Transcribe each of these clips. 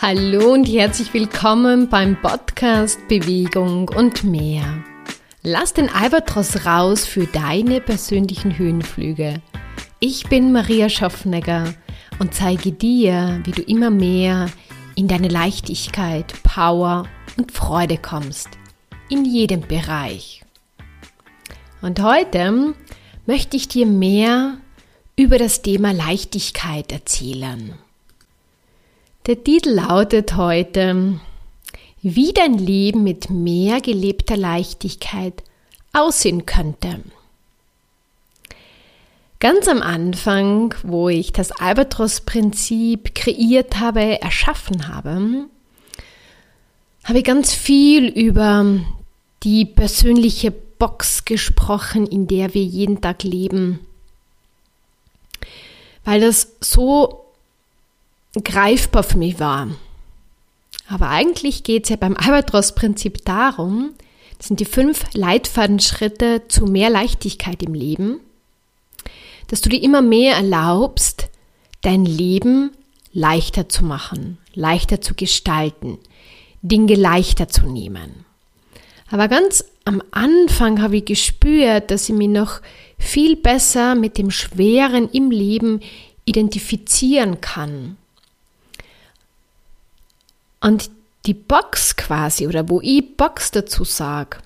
Hallo und herzlich willkommen beim Podcast Bewegung und mehr. Lass den Albatros raus für deine persönlichen Höhenflüge. Ich bin Maria Schaffnegger und zeige dir, wie du immer mehr in deine Leichtigkeit, Power und Freude kommst. In jedem Bereich. Und heute möchte ich dir mehr über das Thema Leichtigkeit erzählen. Der Titel lautet heute, wie dein Leben mit mehr gelebter Leichtigkeit aussehen könnte. Ganz am Anfang, wo ich das Albatros-Prinzip kreiert habe, erschaffen habe, habe ich ganz viel über die persönliche Box gesprochen, in der wir jeden Tag leben. Weil das so greifbar für mich war. Aber eigentlich geht es ja beim Albatros-Prinzip darum, das sind die fünf Leitfadenschritte zu mehr Leichtigkeit im Leben, dass du dir immer mehr erlaubst, dein Leben leichter zu machen, leichter zu gestalten, Dinge leichter zu nehmen. Aber ganz am Anfang habe ich gespürt, dass ich mich noch viel besser mit dem Schweren im Leben identifizieren kann. Und die Box quasi, oder wo ich Box dazu sage,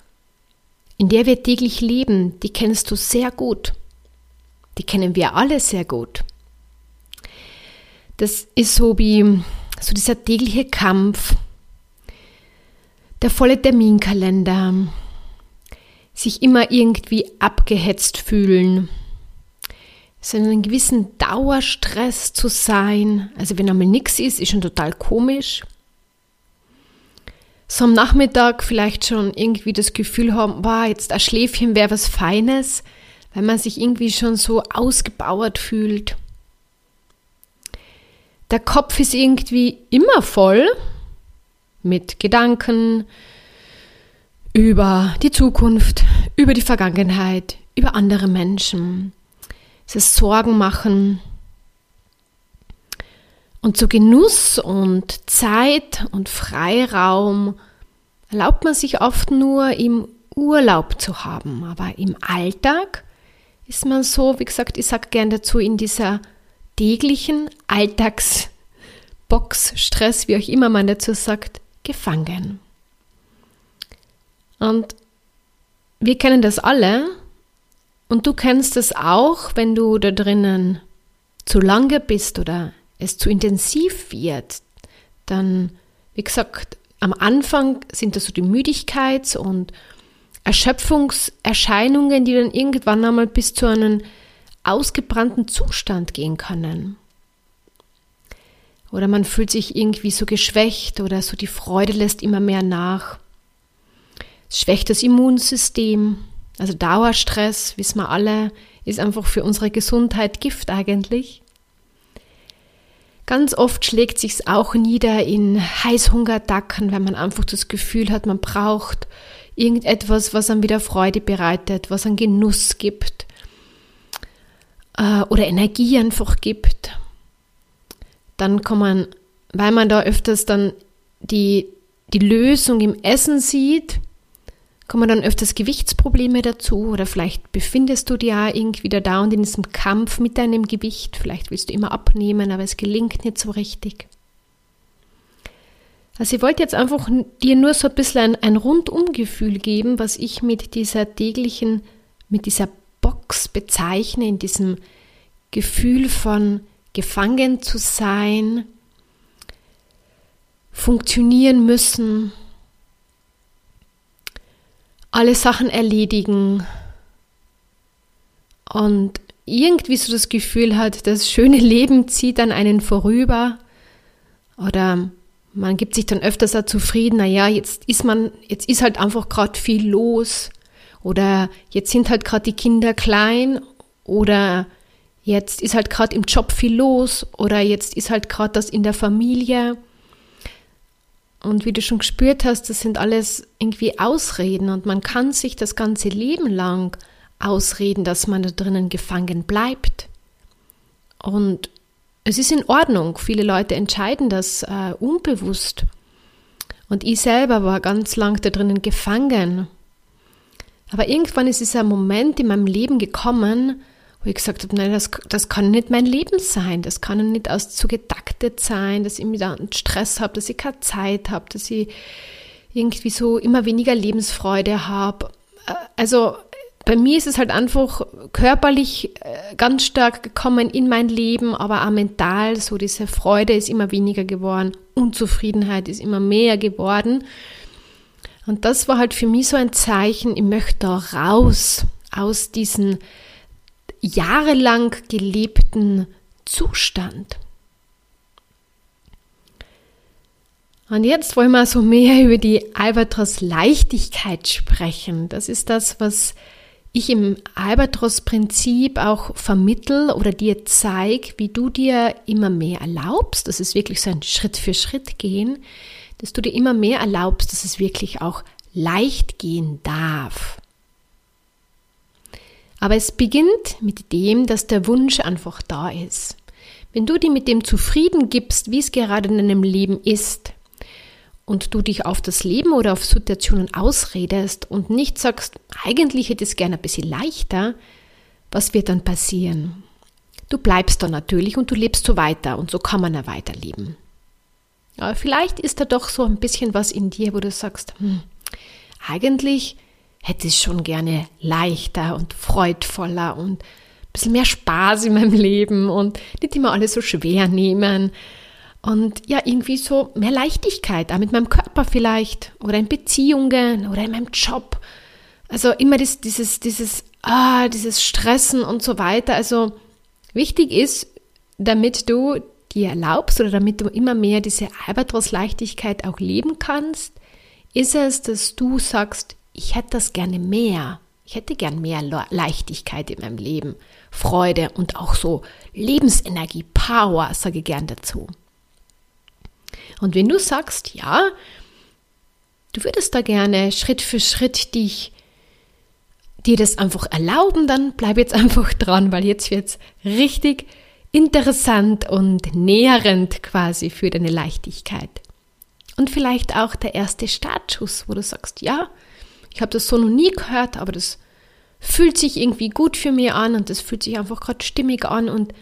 in der wir täglich leben, die kennst du sehr gut. Die kennen wir alle sehr gut. Das ist so wie so dieser tägliche Kampf, der volle Terminkalender, sich immer irgendwie abgehetzt fühlen, so in einem gewissen Dauerstress zu sein. Also wenn einmal nichts ist, ist schon total komisch so am Nachmittag vielleicht schon irgendwie das Gefühl haben, boah, jetzt ein Schläfchen wäre was Feines, weil man sich irgendwie schon so ausgebauert fühlt. Der Kopf ist irgendwie immer voll mit Gedanken über die Zukunft, über die Vergangenheit, über andere Menschen. Es ist Sorgen machen, und zu Genuss und Zeit und Freiraum erlaubt man sich oft nur im Urlaub zu haben. Aber im Alltag ist man so, wie gesagt, ich sage gerne dazu, in dieser täglichen Alltagsbox-Stress, wie auch immer man dazu sagt, gefangen. Und wir kennen das alle und du kennst es auch, wenn du da drinnen zu lange bist oder es zu intensiv wird, dann, wie gesagt, am Anfang sind das so die Müdigkeits- und Erschöpfungserscheinungen, die dann irgendwann einmal bis zu einem ausgebrannten Zustand gehen können. Oder man fühlt sich irgendwie so geschwächt oder so die Freude lässt immer mehr nach. Es schwächt das Immunsystem. Also Dauerstress, wissen wir alle, ist einfach für unsere Gesundheit Gift eigentlich. Ganz oft schlägt sich's auch nieder in Heißhungerattacken, wenn man einfach das Gefühl hat, man braucht irgendetwas, was einem wieder Freude bereitet, was einen Genuss gibt äh, oder Energie einfach gibt. Dann kann man, weil man da öfters dann die, die Lösung im Essen sieht, kommen dann öfters Gewichtsprobleme dazu oder vielleicht befindest du dich ja irgendwie da dauernd in diesem Kampf mit deinem Gewicht. Vielleicht willst du immer abnehmen, aber es gelingt nicht so richtig. Also ich wollte jetzt einfach dir nur so ein bisschen ein, ein Rundumgefühl geben, was ich mit dieser täglichen, mit dieser Box bezeichne, in diesem Gefühl von gefangen zu sein, funktionieren müssen, alle Sachen erledigen und irgendwie so das Gefühl hat, das schöne Leben zieht an einen vorüber oder man gibt sich dann öfters auch zufrieden, naja, jetzt ist man, jetzt ist halt einfach gerade viel los oder jetzt sind halt gerade die Kinder klein oder jetzt ist halt gerade im Job viel los oder jetzt ist halt gerade das in der Familie. Und wie du schon gespürt hast, das sind alles irgendwie Ausreden und man kann sich das ganze Leben lang ausreden, dass man da drinnen gefangen bleibt. Und es ist in Ordnung. Viele Leute entscheiden das äh, unbewusst. Und ich selber war ganz lang da drinnen gefangen. Aber irgendwann ist dieser Moment in meinem Leben gekommen, wo ich gesagt habe, nein, das, das kann nicht mein Leben sein. Das kann nicht aus zu getaktet sein, dass ich wieder einen Stress habe, dass ich keine Zeit habe, dass ich irgendwie so immer weniger Lebensfreude habe. Äh, also bei mir ist es halt einfach körperlich äh, ganz stark gekommen in mein Leben, aber auch mental, so diese Freude ist immer weniger geworden, Unzufriedenheit ist immer mehr geworden. Und das war halt für mich so ein Zeichen, ich möchte da raus aus diesem jahrelang gelebten Zustand. Und jetzt wollen wir so mehr über die Albatros Leichtigkeit sprechen. Das ist das, was ich im Albatros-Prinzip auch vermittel oder dir zeige, wie du dir immer mehr erlaubst, das ist wirklich so ein Schritt für Schritt gehen, dass du dir immer mehr erlaubst, dass es wirklich auch leicht gehen darf. Aber es beginnt mit dem, dass der Wunsch einfach da ist. Wenn du dir mit dem zufrieden gibst, wie es gerade in deinem Leben ist, und du dich auf das Leben oder auf Situationen ausredest und nicht sagst, eigentlich hätte es gerne ein bisschen leichter, was wird dann passieren? Du bleibst da natürlich und du lebst so weiter und so kann man ja weiterleben. Aber vielleicht ist da doch so ein bisschen was in dir, wo du sagst, hm, eigentlich hätte ich schon gerne leichter und freudvoller und ein bisschen mehr Spaß in meinem Leben und nicht immer alles so schwer nehmen und ja, irgendwie so mehr Leichtigkeit, auch mit meinem Körper vielleicht oder in Beziehungen oder in meinem Job. Also immer das, dieses, dieses, ah, dieses Stressen und so weiter. Also wichtig ist, damit du dir erlaubst oder damit du immer mehr diese Albatros-Leichtigkeit auch leben kannst, ist es, dass du sagst, ich hätte das gerne mehr. Ich hätte gern mehr Leichtigkeit in meinem Leben, Freude und auch so Lebensenergie, Power, sage ich gern dazu. Und wenn du sagst, ja, du würdest da gerne Schritt für Schritt dich dir das einfach erlauben, dann bleib jetzt einfach dran, weil jetzt wird es richtig interessant und nährend quasi für deine Leichtigkeit. Und vielleicht auch der erste Startschuss, wo du sagst, ja, ich habe das so noch nie gehört, aber das fühlt sich irgendwie gut für mich an und das fühlt sich einfach gerade stimmig an und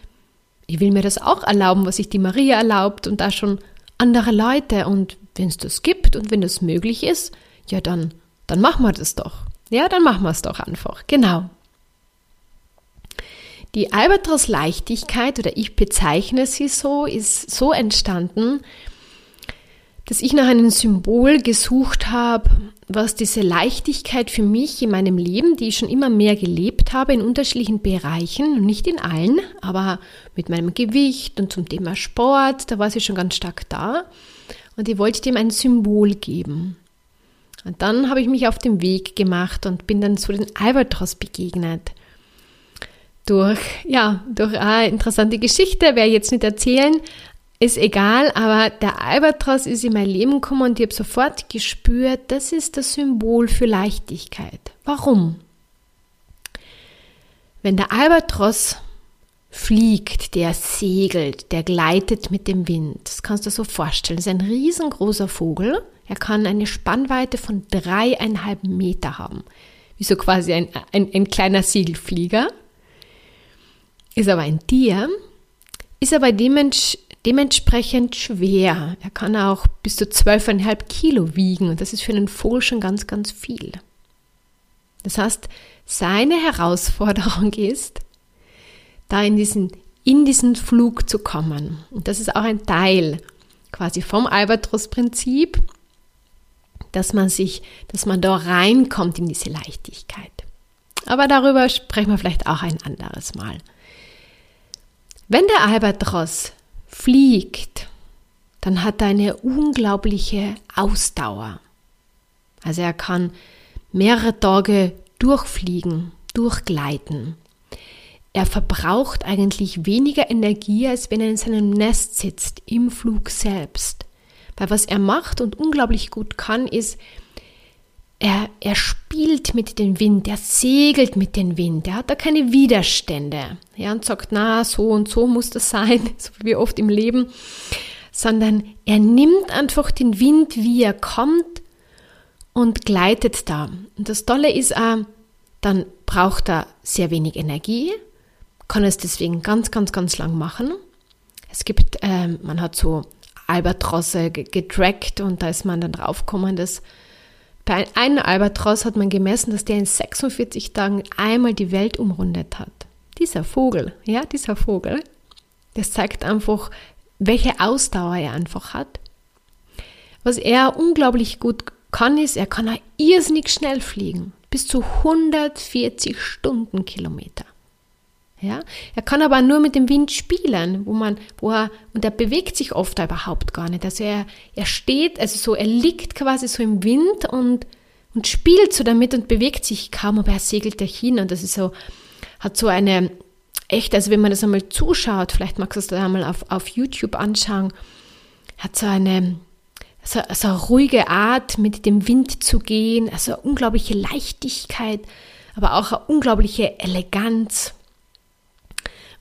ich will mir das auch erlauben, was sich die Maria erlaubt und da schon andere Leute. Und wenn es das gibt und wenn das möglich ist, ja, dann, dann machen wir das doch. Ja, dann machen wir es doch einfach. Genau. Die Albatros Leichtigkeit, oder ich bezeichne sie so, ist so entstanden, dass ich nach einem Symbol gesucht habe, was diese Leichtigkeit für mich in meinem Leben, die ich schon immer mehr gelebt habe, in unterschiedlichen Bereichen, nicht in allen, aber mit meinem Gewicht und zum Thema Sport, da war sie schon ganz stark da. Und ich wollte dem ein Symbol geben. Und dann habe ich mich auf den Weg gemacht und bin dann zu den Albatros begegnet. Durch, ja, durch eine interessante Geschichte, werde ich jetzt nicht erzählen, ist egal, aber der Albatros ist in mein Leben gekommen und ich habe sofort gespürt, das ist das Symbol für Leichtigkeit. Warum? Wenn der Albatros fliegt, der segelt, der gleitet mit dem Wind. Das kannst du dir so vorstellen. Das ist ein riesengroßer Vogel. Er kann eine Spannweite von dreieinhalb Meter haben. Wie so quasi ein, ein, ein kleiner Segelflieger. Ist aber ein Tier, ist aber dementsprechend dementsprechend schwer. Er kann auch bis zu 12,5 Kilo wiegen und das ist für einen Vogel schon ganz, ganz viel. Das heißt, seine Herausforderung ist, da in diesen, in diesen Flug zu kommen. Und das ist auch ein Teil quasi vom Albatros-Prinzip, dass man sich, dass man da reinkommt in diese Leichtigkeit. Aber darüber sprechen wir vielleicht auch ein anderes Mal. Wenn der Albatros fliegt, dann hat er eine unglaubliche Ausdauer. Also er kann mehrere Tage durchfliegen, durchgleiten. Er verbraucht eigentlich weniger Energie, als wenn er in seinem Nest sitzt, im Flug selbst. Weil was er macht und unglaublich gut kann, ist, er, er spielt mit dem Wind, er segelt mit dem Wind, er hat da keine Widerstände. Ja, und sagt, na, so und so muss das sein, so wie oft im Leben, sondern er nimmt einfach den Wind, wie er kommt und gleitet da. Und das Tolle ist auch, dann braucht er sehr wenig Energie, kann es deswegen ganz, ganz, ganz lang machen. Es gibt, ähm, man hat so Albatrosse getrackt und da ist man dann draufgekommen, dass bei einem Albatros hat man gemessen, dass der in 46 Tagen einmal die Welt umrundet hat. Dieser Vogel, ja, dieser Vogel, das zeigt einfach, welche Ausdauer er einfach hat. Was er unglaublich gut kann, ist, er kann auch irrsinnig schnell fliegen. Bis zu 140 Stundenkilometer. Ja, er kann aber nur mit dem Wind spielen, wo man, wo er, und er bewegt sich oft überhaupt gar nicht. Also er, er steht, also so, er liegt quasi so im Wind und, und spielt so damit und bewegt sich kaum, aber er segelt dahin und das ist so, hat so eine, echt, also wenn man das einmal zuschaut, vielleicht magst du es da einmal auf, auf YouTube anschauen, hat so eine, so, so eine ruhige Art, mit dem Wind zu gehen, also eine unglaubliche Leichtigkeit, aber auch eine unglaubliche Eleganz.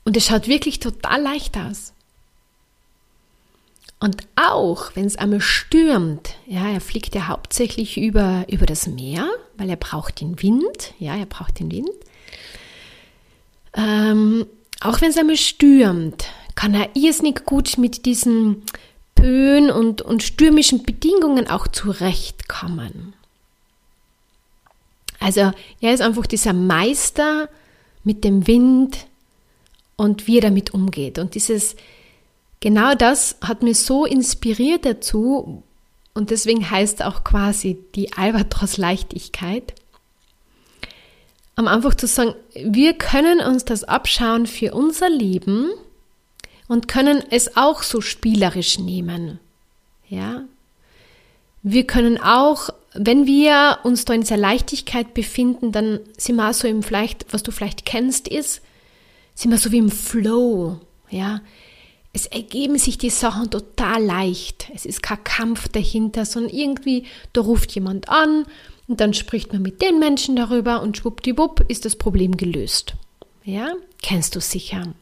Und es schaut wirklich total leicht aus. Und auch wenn es einmal stürmt, ja, er fliegt ja hauptsächlich über, über das Meer, weil er braucht den Wind, ja, er braucht den Wind. Ähm, auch wenn es einmal stürmt, kann er irrsinnig gut mit diesen Böen und, und stürmischen Bedingungen auch zurechtkommen. Also er ist einfach dieser Meister mit dem Wind, und wie er damit umgeht. Und dieses, genau das hat mir so inspiriert dazu und deswegen heißt auch quasi die Albatros-Leichtigkeit, um einfach zu sagen, wir können uns das abschauen für unser Leben und können es auch so spielerisch nehmen. Ja? Wir können auch, wenn wir uns da in dieser Leichtigkeit befinden, dann sind wir so im vielleicht, was du vielleicht kennst, ist, sind wir so wie im Flow, ja. Es ergeben sich die Sachen total leicht. Es ist kein Kampf dahinter, sondern irgendwie, da ruft jemand an und dann spricht man mit den Menschen darüber und schwuppdiwupp ist das Problem gelöst. Ja, kennst du sicher.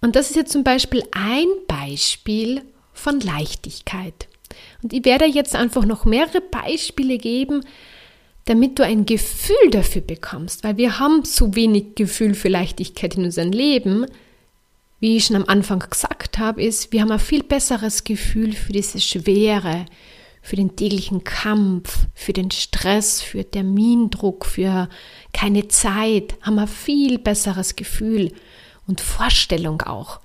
Und das ist jetzt zum Beispiel ein Beispiel von Leichtigkeit. Und ich werde jetzt einfach noch mehrere Beispiele geben, damit du ein Gefühl dafür bekommst, weil wir haben zu wenig Gefühl für Leichtigkeit in unserem Leben. Wie ich schon am Anfang gesagt habe, ist, wir haben ein viel besseres Gefühl für diese Schwere, für den täglichen Kampf, für den Stress, für Termindruck, für keine Zeit, haben wir viel besseres Gefühl und Vorstellung auch.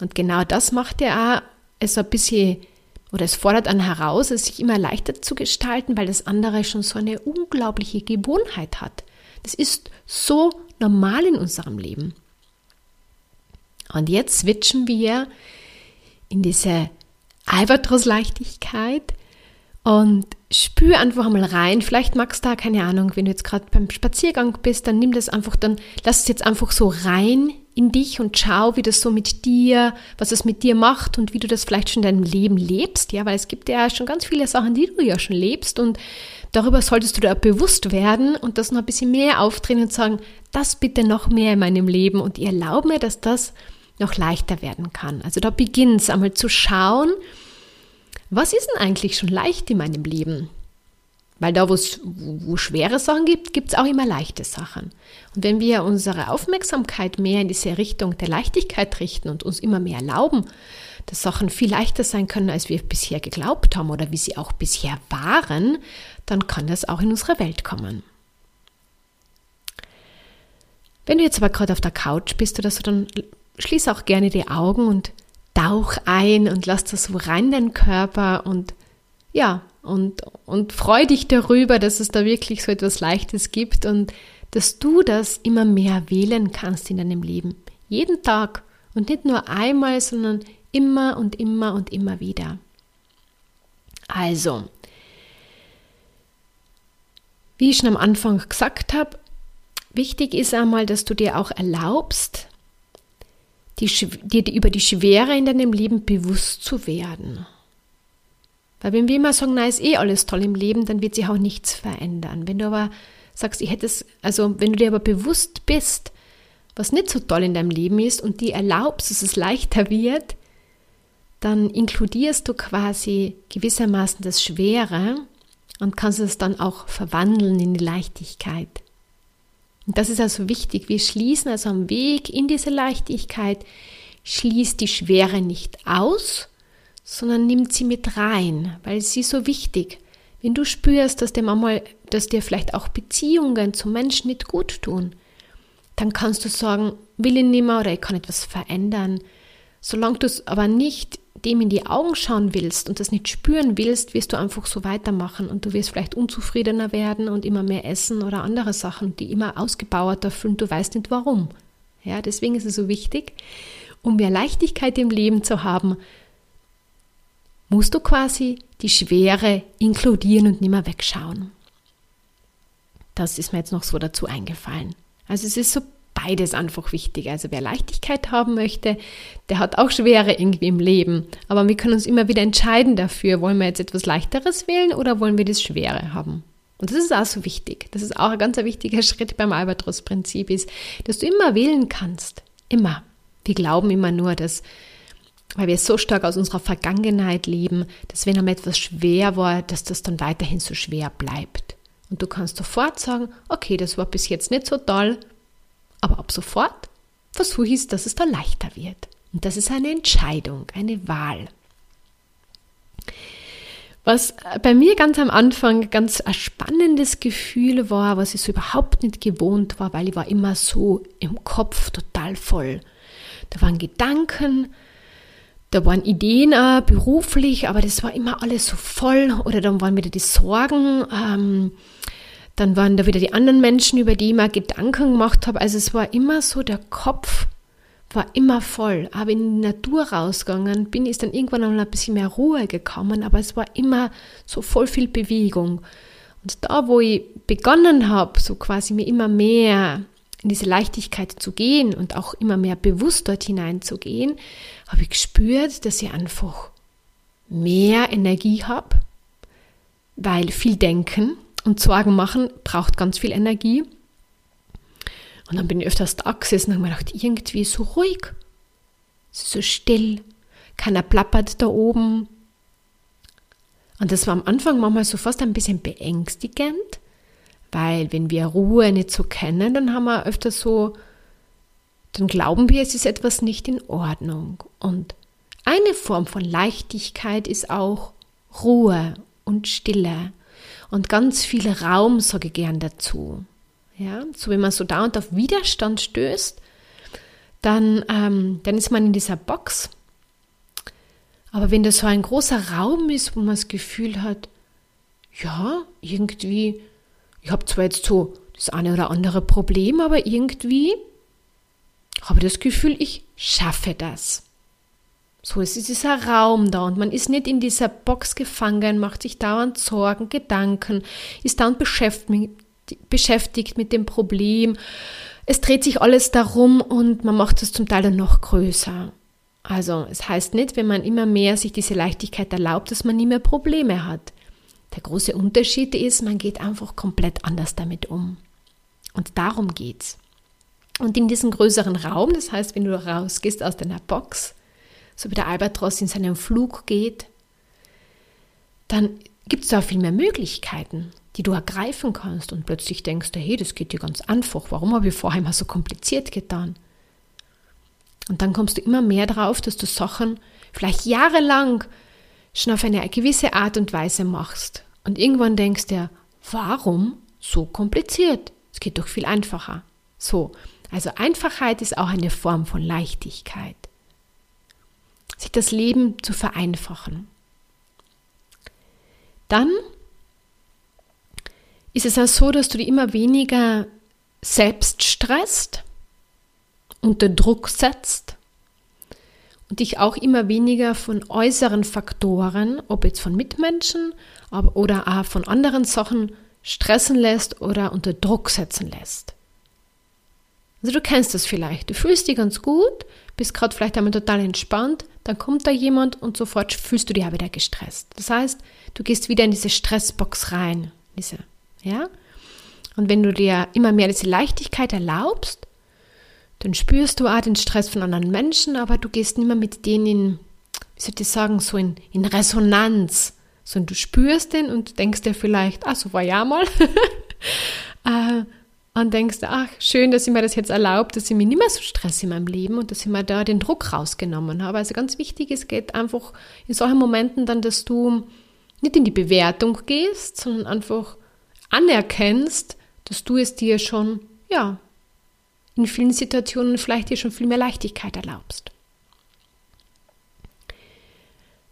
Und genau das macht ja auch es ein bisschen oder es fordert einen heraus, es sich immer leichter zu gestalten, weil das andere schon so eine unglaubliche Gewohnheit hat. Das ist so normal in unserem Leben. Und jetzt switchen wir in diese Albatros-Leichtigkeit und spür einfach mal rein. Vielleicht magst du da, keine Ahnung, wenn du jetzt gerade beim Spaziergang bist, dann nimm das einfach, dann lass es jetzt einfach so rein in dich und schau, wie das so mit dir, was es mit dir macht und wie du das vielleicht schon in deinem Leben lebst, ja, weil es gibt ja schon ganz viele Sachen, die du ja schon lebst und darüber solltest du auch bewusst werden und das noch ein bisschen mehr aufdrehen und sagen, das bitte noch mehr in meinem Leben und ich erlaube mir, dass das noch leichter werden kann. Also da beginnt es einmal zu schauen, was ist denn eigentlich schon leicht in meinem Leben? Weil da, wo es schwere Sachen gibt, gibt es auch immer leichte Sachen. Und wenn wir unsere Aufmerksamkeit mehr in diese Richtung der Leichtigkeit richten und uns immer mehr erlauben, dass Sachen viel leichter sein können, als wir bisher geglaubt haben oder wie sie auch bisher waren, dann kann das auch in unsere Welt kommen. Wenn du jetzt aber gerade auf der Couch bist oder so, dann schließ auch gerne die Augen und tauch ein und lass das so rein in deinen Körper und ja, und, und freu dich darüber, dass es da wirklich so etwas Leichtes gibt und dass du das immer mehr wählen kannst in deinem Leben. Jeden Tag und nicht nur einmal, sondern immer und immer und immer wieder. Also, wie ich schon am Anfang gesagt habe, wichtig ist einmal, dass du dir auch erlaubst, die, dir über die Schwere in deinem Leben bewusst zu werden. Weil wenn wir immer sagen, na, ist eh alles toll im Leben, dann wird sich auch nichts verändern. Wenn du aber sagst, ich hätte es, also wenn du dir aber bewusst bist, was nicht so toll in deinem Leben ist und dir erlaubst, dass es leichter wird, dann inkludierst du quasi gewissermaßen das Schwere und kannst es dann auch verwandeln in die Leichtigkeit. Und das ist also wichtig. Wir schließen also am Weg in diese Leichtigkeit, schließt die Schwere nicht aus, sondern nimmt sie mit rein, weil sie so wichtig. Wenn du spürst, dass dir manchmal, dass dir vielleicht auch Beziehungen zu Menschen nicht gut tun, dann kannst du sagen, will ich nicht mehr oder ich kann etwas verändern. Solange du es aber nicht dem in die Augen schauen willst und das nicht spüren willst, wirst du einfach so weitermachen und du wirst vielleicht unzufriedener werden und immer mehr essen oder andere Sachen, die immer ausgebauerter fühlen, du weißt nicht warum. Ja, deswegen ist es so wichtig, um mehr Leichtigkeit im Leben zu haben, musst du quasi die Schwere inkludieren und nicht mehr wegschauen. Das ist mir jetzt noch so dazu eingefallen. Also es ist so beides einfach wichtig. Also wer Leichtigkeit haben möchte, der hat auch Schwere irgendwie im Leben. Aber wir können uns immer wieder entscheiden dafür, wollen wir jetzt etwas Leichteres wählen oder wollen wir das Schwere haben. Und das ist auch so wichtig. Das ist auch ein ganz wichtiger Schritt beim Albatros-Prinzip ist, dass du immer wählen kannst. Immer. Wir glauben immer nur, dass, weil wir so stark aus unserer Vergangenheit leben, dass wenn einmal etwas schwer war, dass das dann weiterhin so schwer bleibt. Und du kannst sofort sagen, okay, das war bis jetzt nicht so toll, aber ab sofort versuche ich es, dass es da leichter wird. Und das ist eine Entscheidung, eine Wahl. Was bei mir ganz am Anfang ganz ein spannendes Gefühl war, was ich so überhaupt nicht gewohnt war, weil ich war immer so im Kopf total voll. Da waren Gedanken, da waren Ideen auch beruflich, aber das war immer alles so voll. Oder dann waren wieder die Sorgen. Ähm, dann waren da wieder die anderen Menschen, über die ich mir Gedanken gemacht habe. Also es war immer so, der Kopf war immer voll. Aber in die Natur rausgegangen bin, ist dann irgendwann noch ein bisschen mehr Ruhe gekommen, aber es war immer so voll viel Bewegung. Und da, wo ich begonnen habe, so quasi mir immer mehr in diese Leichtigkeit zu gehen und auch immer mehr bewusst dort hineinzugehen, habe ich gespürt, dass ich einfach mehr Energie habe, weil viel Denken, und Sorgen machen braucht ganz viel Energie. Und dann bin ich öfters da gesessen und habe mir gedacht, irgendwie so ruhig, so still, keiner plappert da oben. Und das war am Anfang manchmal so fast ein bisschen beängstigend, weil wenn wir Ruhe nicht so kennen, dann haben wir öfter so, dann glauben wir, es ist etwas nicht in Ordnung. Und eine Form von Leichtigkeit ist auch Ruhe und Stille und ganz viel Raum, sage ich gern dazu. Ja, so wenn man so dauernd auf Widerstand stößt, dann, ähm, dann ist man in dieser Box. Aber wenn das so ein großer Raum ist, wo man das Gefühl hat, ja, irgendwie, ich habe zwar jetzt so das eine oder andere Problem, aber irgendwie habe das Gefühl, ich schaffe das. So, es ist dieser Raum da und man ist nicht in dieser Box gefangen, macht sich dauernd Sorgen, Gedanken, ist beschäftigt, beschäftigt mit dem Problem. Es dreht sich alles darum und man macht es zum Teil dann noch größer. Also, es heißt nicht, wenn man immer mehr sich diese Leichtigkeit erlaubt, dass man nie mehr Probleme hat. Der große Unterschied ist, man geht einfach komplett anders damit um. Und darum geht's. Und in diesem größeren Raum, das heißt, wenn du rausgehst aus deiner Box, so wie der Albatros in seinen Flug geht, dann gibt es da viel mehr Möglichkeiten, die du ergreifen kannst und plötzlich denkst du, hey, das geht dir ganz einfach, warum habe ich vorher immer so kompliziert getan? Und dann kommst du immer mehr drauf, dass du Sachen vielleicht jahrelang schon auf eine gewisse Art und Weise machst. Und irgendwann denkst du, warum so kompliziert? Es geht doch viel einfacher. So, also Einfachheit ist auch eine Form von Leichtigkeit sich das Leben zu vereinfachen. Dann ist es auch so, dass du dich immer weniger selbst stresst, unter Druck setzt und dich auch immer weniger von äußeren Faktoren, ob jetzt von Mitmenschen oder auch von anderen Sachen, stressen lässt oder unter Druck setzen lässt. Also du kennst das vielleicht. Du fühlst dich ganz gut, bist gerade vielleicht einmal total entspannt, dann kommt da jemand und sofort fühlst du dich auch wieder gestresst. Das heißt, du gehst wieder in diese Stressbox rein. Diese, ja? Und wenn du dir immer mehr diese Leichtigkeit erlaubst, dann spürst du auch den Stress von anderen Menschen, aber du gehst nicht mehr mit denen in, wie soll ich sagen, so in, in Resonanz. Sondern du spürst den und denkst dir vielleicht, ah, so war ja mal. und denkst, ach, schön, dass ich mir das jetzt erlaubt, dass ich mir nicht mehr so Stress in meinem Leben und dass ich mir da den Druck rausgenommen habe. Also ganz wichtig, es geht einfach in solchen Momenten dann, dass du nicht in die Bewertung gehst, sondern einfach anerkennst, dass du es dir schon, ja, in vielen Situationen vielleicht dir schon viel mehr Leichtigkeit erlaubst.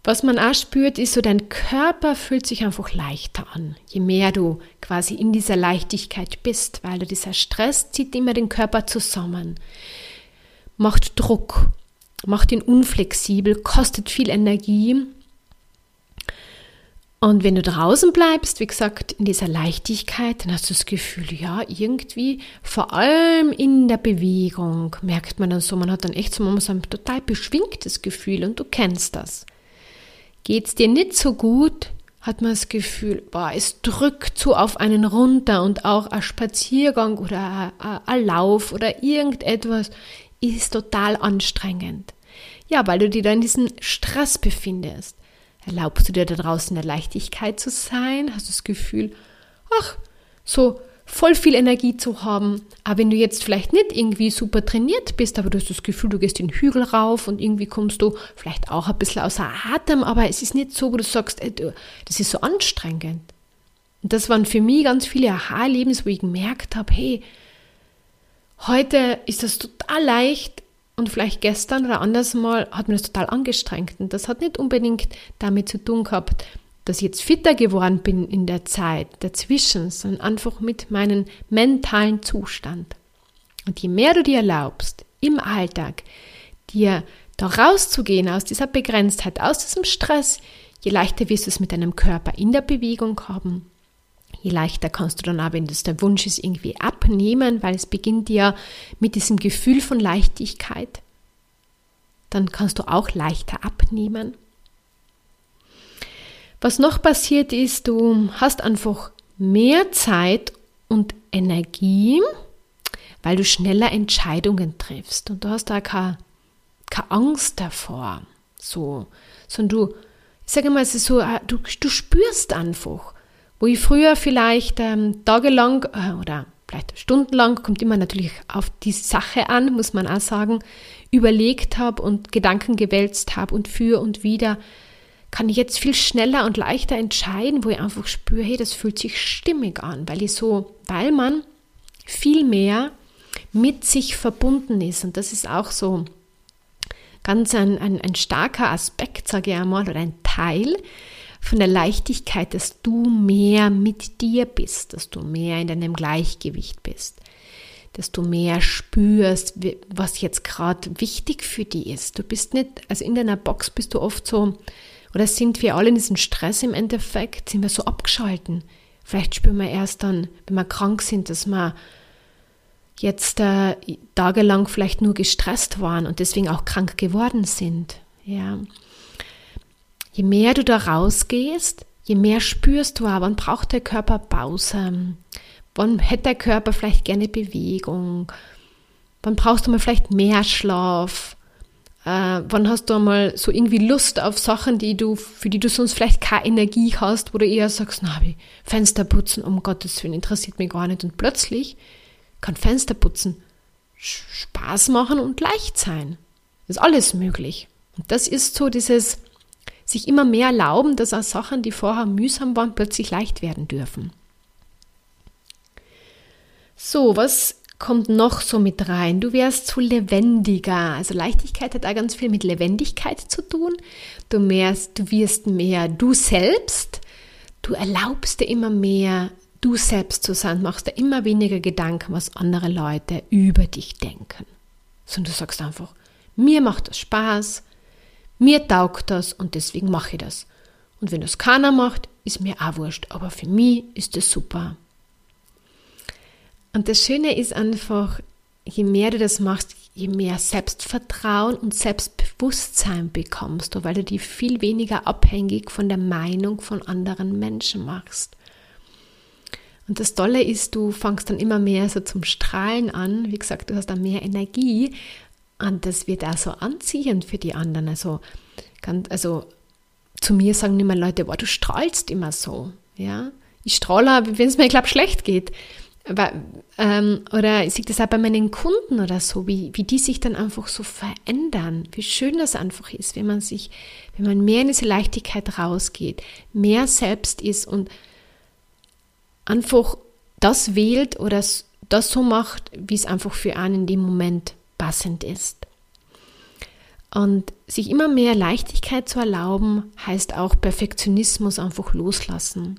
Was man auch spürt, ist so, dein Körper fühlt sich einfach leichter an, je mehr du quasi in dieser Leichtigkeit bist, weil dieser Stress zieht immer den Körper zusammen, macht Druck, macht ihn unflexibel, kostet viel Energie. Und wenn du draußen bleibst, wie gesagt, in dieser Leichtigkeit, dann hast du das Gefühl, ja, irgendwie, vor allem in der Bewegung, merkt man dann so, man hat dann echt so, man so ein total beschwingtes Gefühl und du kennst das. Geht es dir nicht so gut, hat man das Gefühl, boah, es drückt so auf einen runter und auch ein Spaziergang oder ein, Lauf oder irgendetwas ist total anstrengend. Ja, weil du dich da in diesem Stress befindest. Erlaubst du dir da draußen der Leichtigkeit zu sein? Hast du das Gefühl, ach, so voll viel Energie zu haben. Aber wenn du jetzt vielleicht nicht irgendwie super trainiert bist, aber du hast das Gefühl, du gehst den Hügel rauf und irgendwie kommst du vielleicht auch ein bisschen außer Atem, aber es ist nicht so, wo du sagst, ey, das ist so anstrengend. Und das waren für mich ganz viele Aha-Lebens, wo ich gemerkt habe, hey, heute ist das total leicht und vielleicht gestern oder anders mal hat mir das total angestrengt. Und das hat nicht unbedingt damit zu tun gehabt, dass ich jetzt fitter geworden bin in der Zeit dazwischen, sondern einfach mit meinem mentalen Zustand. Und je mehr du dir erlaubst, im Alltag dir da rauszugehen aus dieser Begrenztheit, aus diesem Stress, je leichter wirst du es mit deinem Körper in der Bewegung haben. Je leichter kannst du dann auch, wenn das der Wunsch ist, irgendwie abnehmen, weil es beginnt ja mit diesem Gefühl von Leichtigkeit. Dann kannst du auch leichter abnehmen. Was noch passiert ist, du hast einfach mehr Zeit und Energie, weil du schneller Entscheidungen triffst. Und du hast da keine, keine Angst davor. So, sondern du, ich sage mal, es ist so, äh, du, du spürst einfach, wo ich früher vielleicht ähm, tagelang äh, oder vielleicht stundenlang, kommt immer natürlich auf die Sache an, muss man auch sagen, überlegt habe und Gedanken gewälzt habe und für und wieder kann ich jetzt viel schneller und leichter entscheiden, wo ich einfach spüre, hey, das fühlt sich stimmig an, weil ich so, weil man viel mehr mit sich verbunden ist. Und das ist auch so ganz ein, ein, ein starker Aspekt, sage ich einmal, oder ein Teil von der Leichtigkeit, dass du mehr mit dir bist, dass du mehr in deinem Gleichgewicht bist, dass du mehr spürst, was jetzt gerade wichtig für dich ist. Du bist nicht, also in deiner Box bist du oft so, oder sind wir alle in diesem Stress im Endeffekt, sind wir so abgeschalten. Vielleicht spüren wir erst dann, wenn wir krank sind, dass wir jetzt äh, tagelang vielleicht nur gestresst waren und deswegen auch krank geworden sind. Ja. Je mehr du da rausgehst, je mehr spürst du, wann braucht der Körper Pause, wann hätte der Körper vielleicht gerne Bewegung, wann brauchst du mal vielleicht mehr Schlaf, äh, wann hast du einmal so irgendwie Lust auf Sachen, die du, für die du sonst vielleicht keine Energie hast, wo du eher sagst, na, wie Fenster putzen, um Gottes Willen, interessiert mich gar nicht. Und plötzlich kann Fenster putzen Spaß machen und leicht sein. ist alles möglich. Und das ist so dieses sich immer mehr erlauben, dass auch Sachen, die vorher mühsam waren, plötzlich leicht werden dürfen. So, was kommt noch so mit rein? Du wärst zu lebendiger. Also Leichtigkeit hat da ganz viel mit Lebendigkeit zu tun. Du merkst, du wirst mehr du selbst. Du erlaubst dir immer mehr du selbst zu sein, machst dir immer weniger Gedanken, was andere Leute über dich denken. Sondern du sagst einfach, mir macht das Spaß, mir taugt das und deswegen mache ich das. Und wenn das keiner macht, ist mir auch wurscht, aber für mich ist das super. Und das Schöne ist einfach, je mehr du das machst, je mehr Selbstvertrauen und Selbstbewusstsein Bewusstsein bekommst, weil du die viel weniger abhängig von der Meinung von anderen Menschen machst. Und das Tolle ist, du fängst dann immer mehr so zum Strahlen an. Wie gesagt, du hast dann mehr Energie und das wird auch so anziehend für die anderen. Also, ganz, also zu mir sagen immer Leute, boah, du strahlst immer so. Ja, ich strahle, wenn es mir, glaube schlecht geht. Ähm, oder ich sehe das auch bei meinen Kunden oder so, wie, wie die sich dann einfach so verändern. Wie schön das einfach ist, wenn man sich, wenn man mehr in diese Leichtigkeit rausgeht, mehr selbst ist und einfach das wählt oder das so macht, wie es einfach für einen in dem Moment passend ist. Und sich immer mehr Leichtigkeit zu erlauben, heißt auch Perfektionismus einfach loslassen.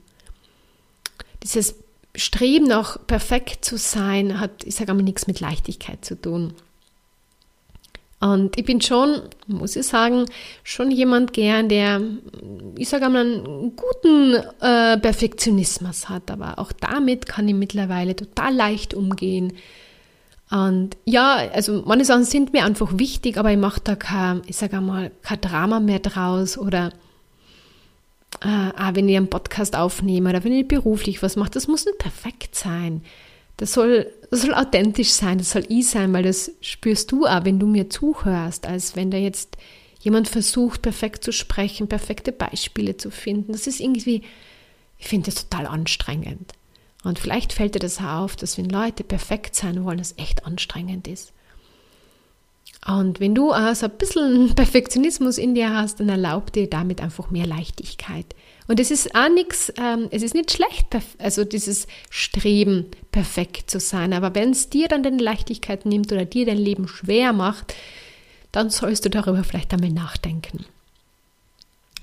Dieses Streben nach perfekt zu sein, hat, ich sage einmal, nichts mit Leichtigkeit zu tun. Und ich bin schon, muss ich sagen, schon jemand gern, der, ich sage einmal, einen guten äh, Perfektionismus hat. Aber auch damit kann ich mittlerweile total leicht umgehen. Und ja, also manche Sachen sind mir einfach wichtig, aber ich mache da kein, ich sage einmal, kein Drama mehr draus oder äh, auch wenn ich einen Podcast aufnehme oder wenn ich beruflich was mache, das muss nicht perfekt sein. Das soll, das soll authentisch sein, das soll ich sein, weil das spürst du auch, wenn du mir zuhörst, als wenn da jetzt jemand versucht, perfekt zu sprechen, perfekte Beispiele zu finden. Das ist irgendwie, ich finde das total anstrengend. Und vielleicht fällt dir das auf, dass wenn Leute perfekt sein wollen, das echt anstrengend ist. Und wenn du also ein bisschen Perfektionismus in dir hast, dann erlaub dir damit einfach mehr Leichtigkeit. Und es ist auch nichts, ähm, es ist nicht schlecht, also dieses Streben, perfekt zu sein. Aber wenn es dir dann deine Leichtigkeit nimmt oder dir dein Leben schwer macht, dann sollst du darüber vielleicht einmal nachdenken.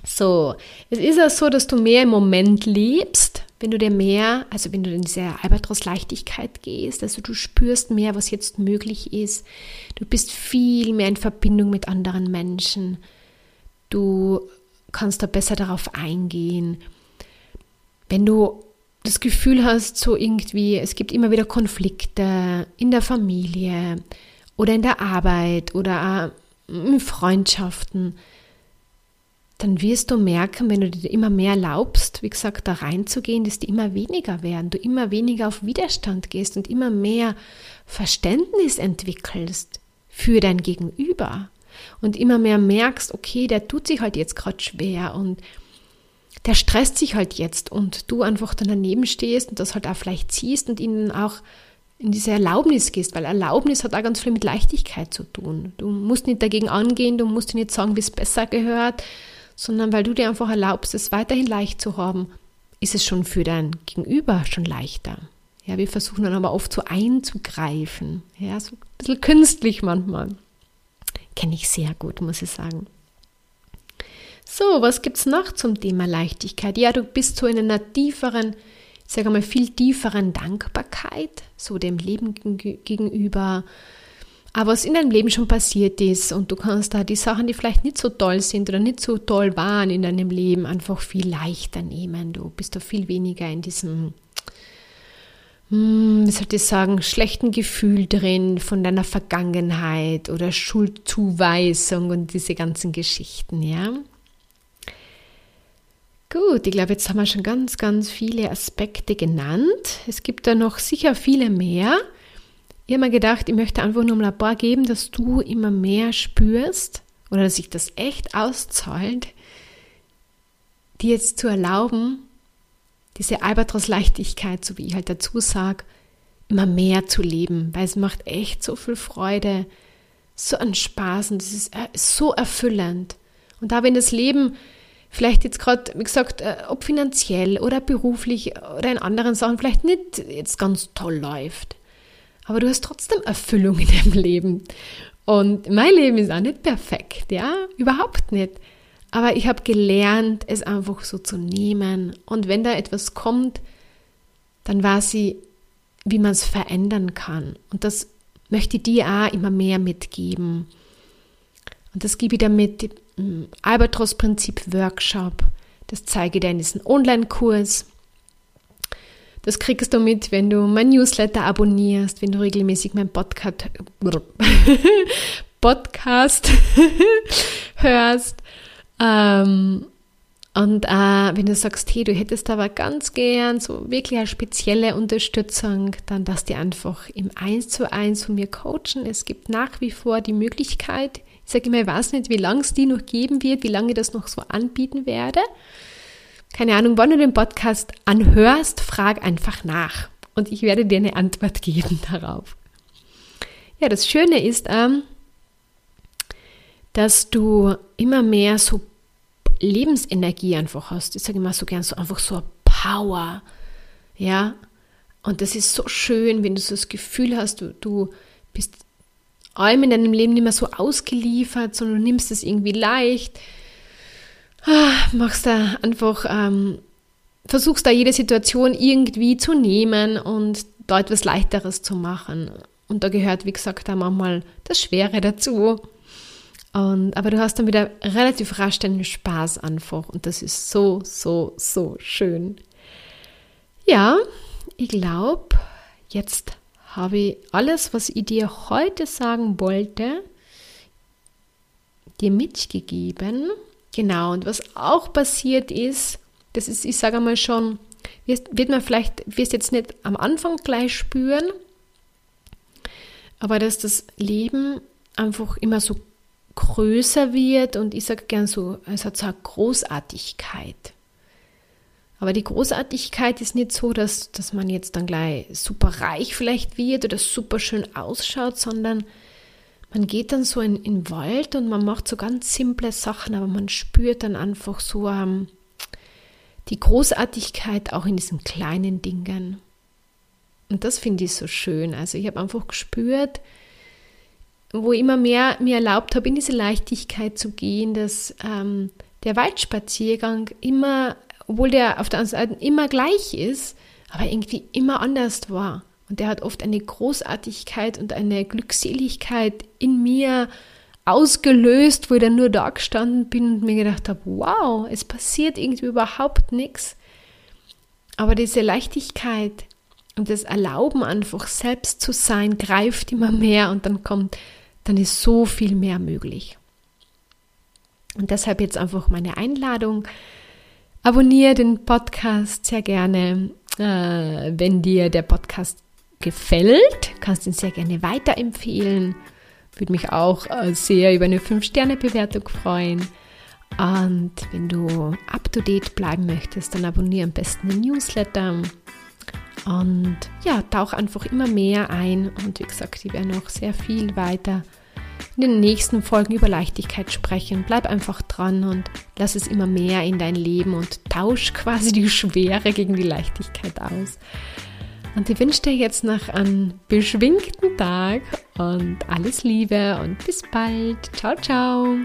So, es ist ja so, dass du mehr im Moment lebst, wenn du dir mehr, also wenn du in diese Albatros-Leichtigkeit gehst, also du spürst mehr, was jetzt möglich ist. Du bist viel mehr in Verbindung mit anderen Menschen. Du kannst da besser darauf eingehen. Wenn du das Gefühl hast, so irgendwie, es gibt immer wieder Konflikte in der Familie oder in der Arbeit oder in Freundschaften, dann wirst du merken, wenn du dir immer mehr erlaubst, wie gesagt, da reinzugehen, dass die immer weniger werden, du immer weniger auf Widerstand gehst und immer mehr Verständnis entwickelst für dein Gegenüber und immer mehr merkst, okay, der tut sich halt jetzt gerade schwer und der stresst sich halt jetzt und du einfach dann daneben stehst und das halt auch vielleicht ziehst und ihnen auch in diese Erlaubnis gehst, weil Erlaubnis hat auch ganz viel mit Leichtigkeit zu tun. Du musst nicht dagegen angehen, du musst nicht sagen, wie es besser gehört, sondern weil du dir einfach erlaubst, es weiterhin leicht zu haben, ist es schon für dein Gegenüber schon leichter. Ja, wir versuchen dann aber oft so einzugreifen. Ja, so ein bisschen künstlich manchmal. Kenne ich sehr gut, muss ich sagen. So, was gibt es noch zum Thema Leichtigkeit? Ja, du bist so in einer tieferen, ich sage mal, viel tieferen Dankbarkeit, so dem Leben gegenüber, aber was in deinem Leben schon passiert ist und du kannst da die Sachen, die vielleicht nicht so toll sind oder nicht so toll waren in deinem Leben, einfach viel leichter nehmen. Du bist da viel weniger in diesem, hm, wie soll ich sagen, schlechten Gefühl drin von deiner Vergangenheit oder Schuldzuweisung und diese ganzen Geschichten, ja. Gut, ich glaube, jetzt haben wir schon ganz, ganz viele Aspekte genannt. Es gibt da noch sicher viele mehr. Ich habe mir gedacht, ich möchte einfach nur ein paar geben, dass du immer mehr spürst oder dass sich das echt auszahlt, dir jetzt zu erlauben, diese Albatros-Leichtigkeit, so wie ich halt dazu sage, immer mehr zu leben, weil es macht echt so viel Freude, so einen Spaß und es ist äh, so erfüllend. Und da, wenn das Leben vielleicht jetzt gerade, wie gesagt, äh, ob finanziell oder beruflich oder in anderen Sachen vielleicht nicht jetzt ganz toll läuft, aber du hast trotzdem Erfüllung in deinem Leben. Und mein Leben ist auch nicht perfekt, ja, überhaupt nicht. Aber ich habe gelernt, es einfach so zu nehmen. Und wenn da etwas kommt, dann weiß ich, wie man es verändern kann. Und das möchte ich dir auch immer mehr mitgeben. Und das gebe ich dir mit dem Albatros-Prinzip-Workshop. Das zeige ich dir in diesem Online-Kurs. Das kriegst du mit, wenn du mein Newsletter abonnierst, wenn du regelmäßig meinen Podcast, Podcast hörst. Ähm, und äh, wenn du sagst, hey, du hättest aber ganz gern so wirklich eine spezielle Unterstützung, dann darfst du einfach im Eins zu eins von mir coachen. Es gibt nach wie vor die Möglichkeit, ich sage immer, ich weiß nicht, wie lange es die noch geben wird, wie lange ich das noch so anbieten werde. Keine Ahnung, wann du den Podcast anhörst, frag einfach nach und ich werde dir eine Antwort geben darauf. Ja, das Schöne ist, ähm, dass du immer mehr so Lebensenergie einfach hast. Ich sage immer so gern so einfach so Power. Ja. Und das ist so schön, wenn du so das Gefühl hast, du, du bist allem in deinem Leben nicht mehr so ausgeliefert, sondern du nimmst es irgendwie leicht. Ah, machst da einfach, ähm, versuchst da jede Situation irgendwie zu nehmen und da etwas Leichteres zu machen. Und da gehört, wie gesagt, auch manchmal das Schwere dazu. Und, aber du hast dann wieder relativ rasch deinen Spaß einfach und das ist so, so, so schön. Ja, ich glaube, jetzt habe ich alles, was ich dir heute sagen wollte, dir mitgegeben. Genau, und was auch passiert ist, das ist, ich sage einmal schon, wird man vielleicht, wirst jetzt nicht am Anfang gleich spüren, aber dass das Leben einfach immer so größer wird und ich sage gern so, es hat so eine Großartigkeit. Aber die Großartigkeit ist nicht so, dass, dass man jetzt dann gleich super reich vielleicht wird oder super schön ausschaut, sondern man geht dann so in, in den Wald und man macht so ganz simple Sachen, aber man spürt dann einfach so ähm, die Großartigkeit auch in diesen kleinen Dingen. Und das finde ich so schön. Also ich habe einfach gespürt, wo ich immer mehr mir erlaubt habe, in diese Leichtigkeit zu gehen, dass ähm, der Waldspaziergang immer, obwohl der auf der anderen Seite immer gleich ist, aber irgendwie immer anders war. Und der hat oft eine Großartigkeit und eine Glückseligkeit in mir ausgelöst, wo ich dann nur da gestanden bin und mir gedacht habe, wow, es passiert irgendwie überhaupt nichts. Aber diese Leichtigkeit und das Erlauben einfach selbst zu sein, greift immer mehr und dann kommt dann ist so viel mehr möglich. Und deshalb jetzt einfach meine Einladung. Abonniere den Podcast sehr gerne. Äh, wenn dir der Podcast gefällt, kannst du ihn sehr gerne weiterempfehlen. Würde mich auch äh, sehr über eine 5-Sterne-Bewertung freuen. Und wenn du up to date bleiben möchtest, dann abonniere am besten den Newsletter. Und ja, tauch einfach immer mehr ein. Und wie gesagt, ich werde noch sehr viel weiter in den nächsten Folgen über Leichtigkeit sprechen. Bleib einfach dran und lass es immer mehr in dein Leben und tausch quasi die Schwere gegen die Leichtigkeit aus. Und ich wünsche dir jetzt noch einen beschwingten Tag und alles Liebe und bis bald. Ciao, ciao.